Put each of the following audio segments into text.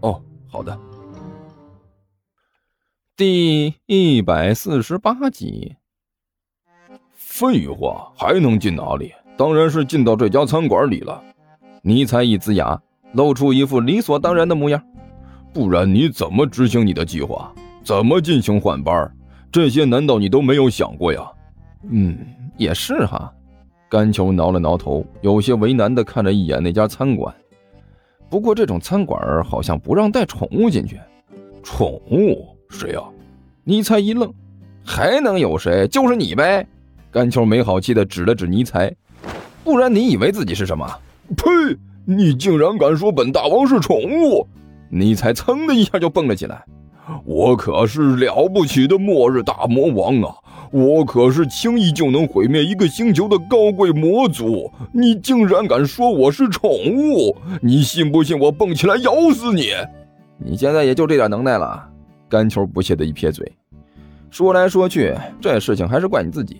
哦，好的。第一百四十八集。废话，还能进哪里？当然是进到这家餐馆里了。尼采一呲牙，露出一副理所当然的模样。不然你怎么执行你的计划？怎么进行换班？这些难道你都没有想过呀？嗯，也是哈。甘球挠了挠头，有些为难的看了一眼那家餐馆。不过这种餐馆好像不让带宠物进去。宠物？谁呀？尼采一愣，还能有谁？就是你呗。甘球没好气的指了指尼采，不然你以为自己是什么？呸！你竟然敢说本大王是宠物！尼采噌的一下就蹦了起来。我可是了不起的末日大魔王啊！我可是轻易就能毁灭一个星球的高贵魔族，你竟然敢说我是宠物？你信不信我蹦起来咬死你？你现在也就这点能耐了？甘球不屑的一撇嘴，说来说去，这事情还是怪你自己。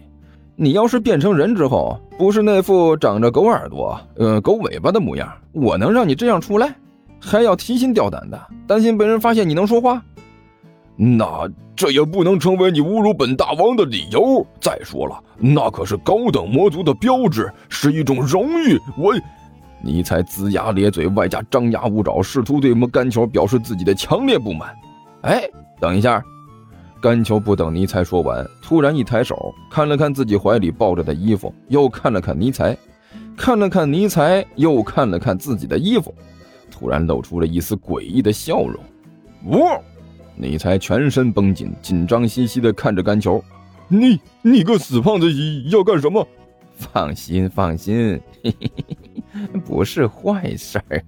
你要是变成人之后，不是那副长着狗耳朵、呃狗尾巴的模样，我能让你这样出来？还要提心吊胆的，担心被人发现你能说话？那这也不能成为你侮辱本大王的理由。再说了，那可是高等魔族的标志，是一种荣誉。我，你才龇牙咧嘴，外加张牙舞爪，试图对我们甘球表示自己的强烈不满。哎，等一下！甘球不等尼才说完，突然一抬手，看了看自己怀里抱着的衣服，又看了看尼才，看了看尼才，又看了看自己的衣服，突然露出了一丝诡异的笑容。我。你才全身绷紧，紧张兮兮的看着干球。你你个死胖子要干什么？放心放心，嘿嘿嘿不是坏事儿。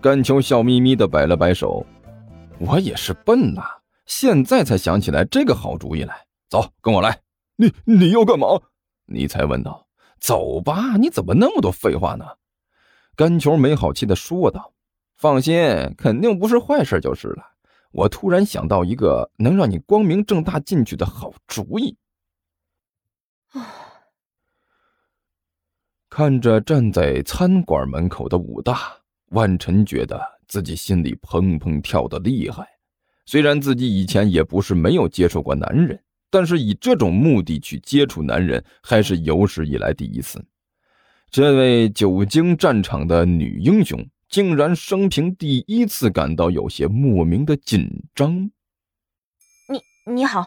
甘球笑眯眯的摆了摆手。我也是笨呐，现在才想起来这个好主意来。走，跟我来。你你要干嘛？你才问道。走吧，你怎么那么多废话呢？干球没好气的说道。放心，肯定不是坏事就是了。我突然想到一个能让你光明正大进去的好主意。看着站在餐馆门口的武大，万晨觉得自己心里砰砰跳的厉害。虽然自己以前也不是没有接触过男人，但是以这种目的去接触男人，还是有史以来第一次。这位久经战场的女英雄。竟然生平第一次感到有些莫名的紧张。你你好。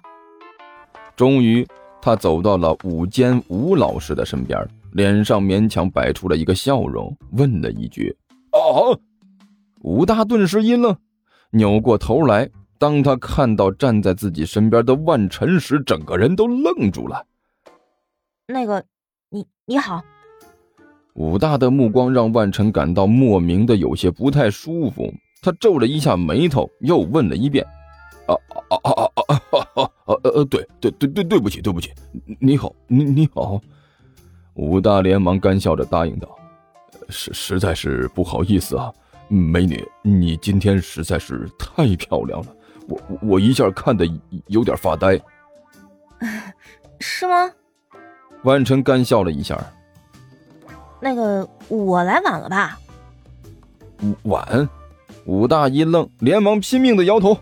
终于，他走到了午间吴老师的身边，脸上勉强摆出了一个笑容，问了一句：“啊？”武大顿时一愣，扭过头来，当他看到站在自己身边的万晨时，整个人都愣住了。那个，你你好。武大的目光让万晨感到莫名的有些不太舒服，他皱了一下眉头，又问了一遍：“啊啊啊啊啊啊啊啊！呃，对对对对，对不起对不起，你好你你好。”武大连忙干笑着答应道：“实实在是不好意思啊，美女，你今天实在是太漂亮了，我我一下看的有点发呆。”是吗？万晨干笑了一下。那个，我来晚了吧？晚？武大一愣，连忙拼命的摇头。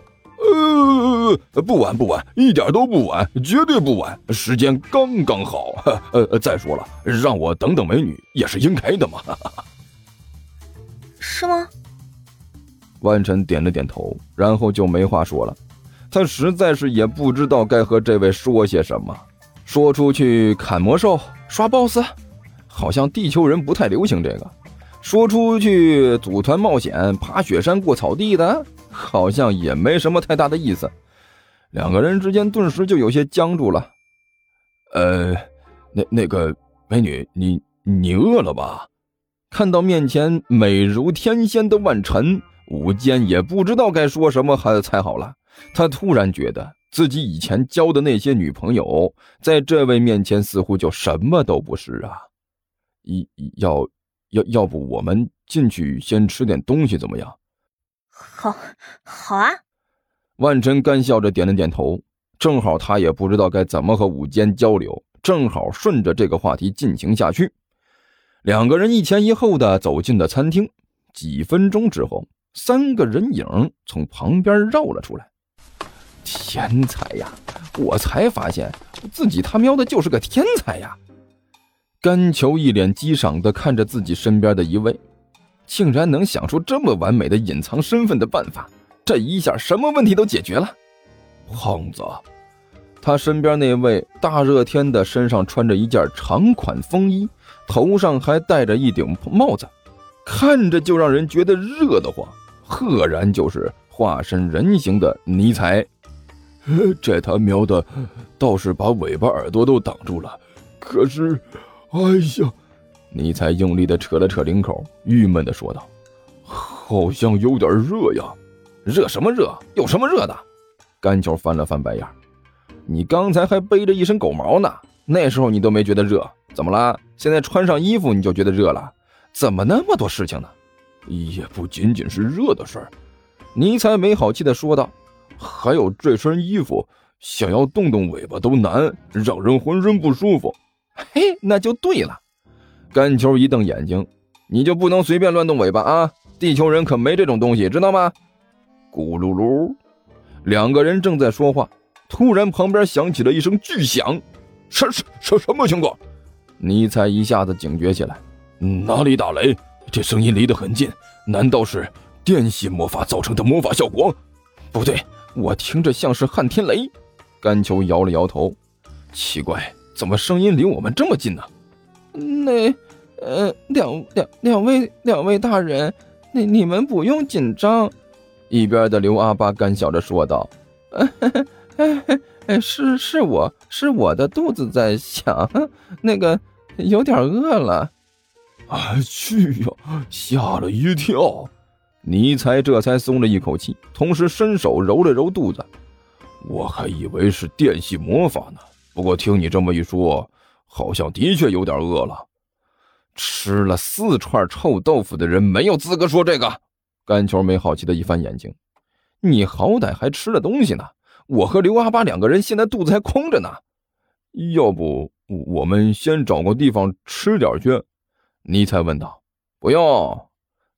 呃，不晚不晚，一点都不晚，绝对不晚，时间刚刚好。呃，再说了，让我等等美女也是应该的嘛。是吗？万晨点了点头，然后就没话说了。他实在是也不知道该和这位说些什么。说出去砍魔兽、刷 BOSS。好像地球人不太流行这个，说出去组团冒险、爬雪山、过草地的，好像也没什么太大的意思。两个人之间顿时就有些僵住了。呃，那那个美女，你你饿了吧？看到面前美如天仙的万晨，武坚也不知道该说什么还才好了。他突然觉得自己以前交的那些女朋友，在这位面前似乎就什么都不是啊！一要要要不我们进去先吃点东西怎么样？好，好啊！万晨干笑着点了点头。正好他也不知道该怎么和午间交流，正好顺着这个话题进行下去。两个人一前一后的走进了餐厅。几分钟之后，三个人影从旁边绕了出来。天才呀！我才发现自己他喵的就是个天才呀！甘球一脸激赏的看着自己身边的一位，竟然能想出这么完美的隐藏身份的办法，这一下什么问题都解决了。胖子，他身边那位大热天的，身上穿着一件长款风衣，头上还戴着一顶帽子，看着就让人觉得热得慌，赫然就是化身人形的尼采。这他喵的，倒是把尾巴耳朵都挡住了，可是。哎呀，尼采用力的扯了扯领口，郁闷的说道：“好像有点热呀，热什么热？有什么热的？”甘球翻了翻白眼：“你刚才还背着一身狗毛呢，那时候你都没觉得热，怎么了？现在穿上衣服你就觉得热了？怎么那么多事情呢？”也不仅仅是热的事儿，尼采没好气的说道：“还有这身衣服，想要动动尾巴都难，让人浑身不舒服。” 嘿，那就对了。甘球一瞪眼睛：“你就不能随便乱动尾巴啊？地球人可没这种东西，知道吗？”咕噜噜，两个人正在说话，突然旁边响起了一声巨响。什什什什么情况？尼采一下子警觉起来：“哪里打雷？这声音离得很近，难道是电系魔法造成的魔法效果？不对，我听着像是撼天雷。”甘球摇了摇头：“奇怪。”怎么声音离我们这么近呢？那，呃，两两两位两位大人，你你们不用紧张。一边的刘阿八干笑着说道：“ 是是我是我的肚子在响，那个有点饿了。”啊去呀，吓了一跳！尼才这才松了一口气，同时伸手揉了揉肚子。我还以为是电系魔法呢。不过听你这么一说，好像的确有点饿了。吃了四串臭豆腐的人没有资格说这个。甘球没好气的一翻眼睛：“你好歹还吃了东西呢，我和刘阿八两个人现在肚子还空着呢。要不我们先找个地方吃点去？”尼采问道。“不用。”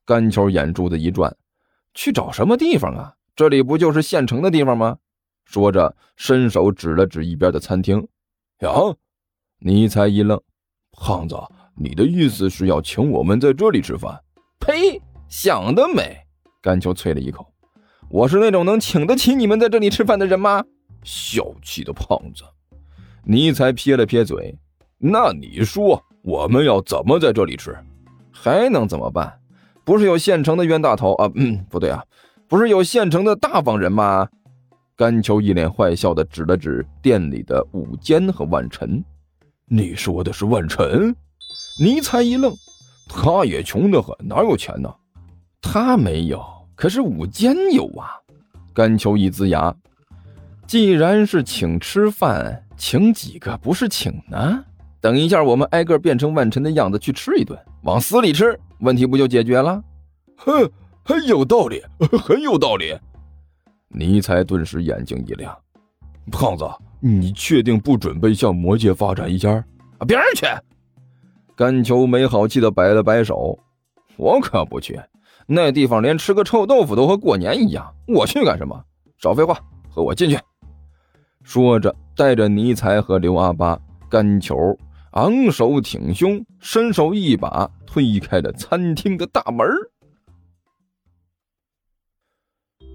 甘球眼珠子一转：“去找什么地方啊？这里不就是现成的地方吗？”说着，伸手指了指一边的餐厅。呀，尼才一愣：“胖子，你的意思是要请我们在这里吃饭？”呸！想得美！甘秋啐了一口：“我是那种能请得起你们在这里吃饭的人吗？”小气的胖子！尼才撇了撇嘴：“那你说我们要怎么在这里吃？还能怎么办？不是有现成的冤大头啊？嗯，不对啊，不是有现成的大方人吗？”甘秋一脸坏笑的指了指店里的武坚和万晨：“你说的是万晨？”尼才一愣：“他也穷得很，哪有钱呢？”“他没有，可是武坚有啊。”甘秋一呲牙：“既然是请吃饭，请几个不是请呢？等一下，我们挨个变成万晨的样子去吃一顿，往死里吃，问题不就解决了？”“哼，很有道理，很有道理。”尼才顿时眼睛一亮：“胖子，你确定不准备向魔界发展一下？啊，别人去！”甘秋没好气的摆了摆手：“我可不去，那地方连吃个臭豆腐都和过年一样，我去干什么？少废话，和我进去！”说着，带着尼才和刘阿八、甘球昂首挺胸，伸手一把推开了餐厅的大门。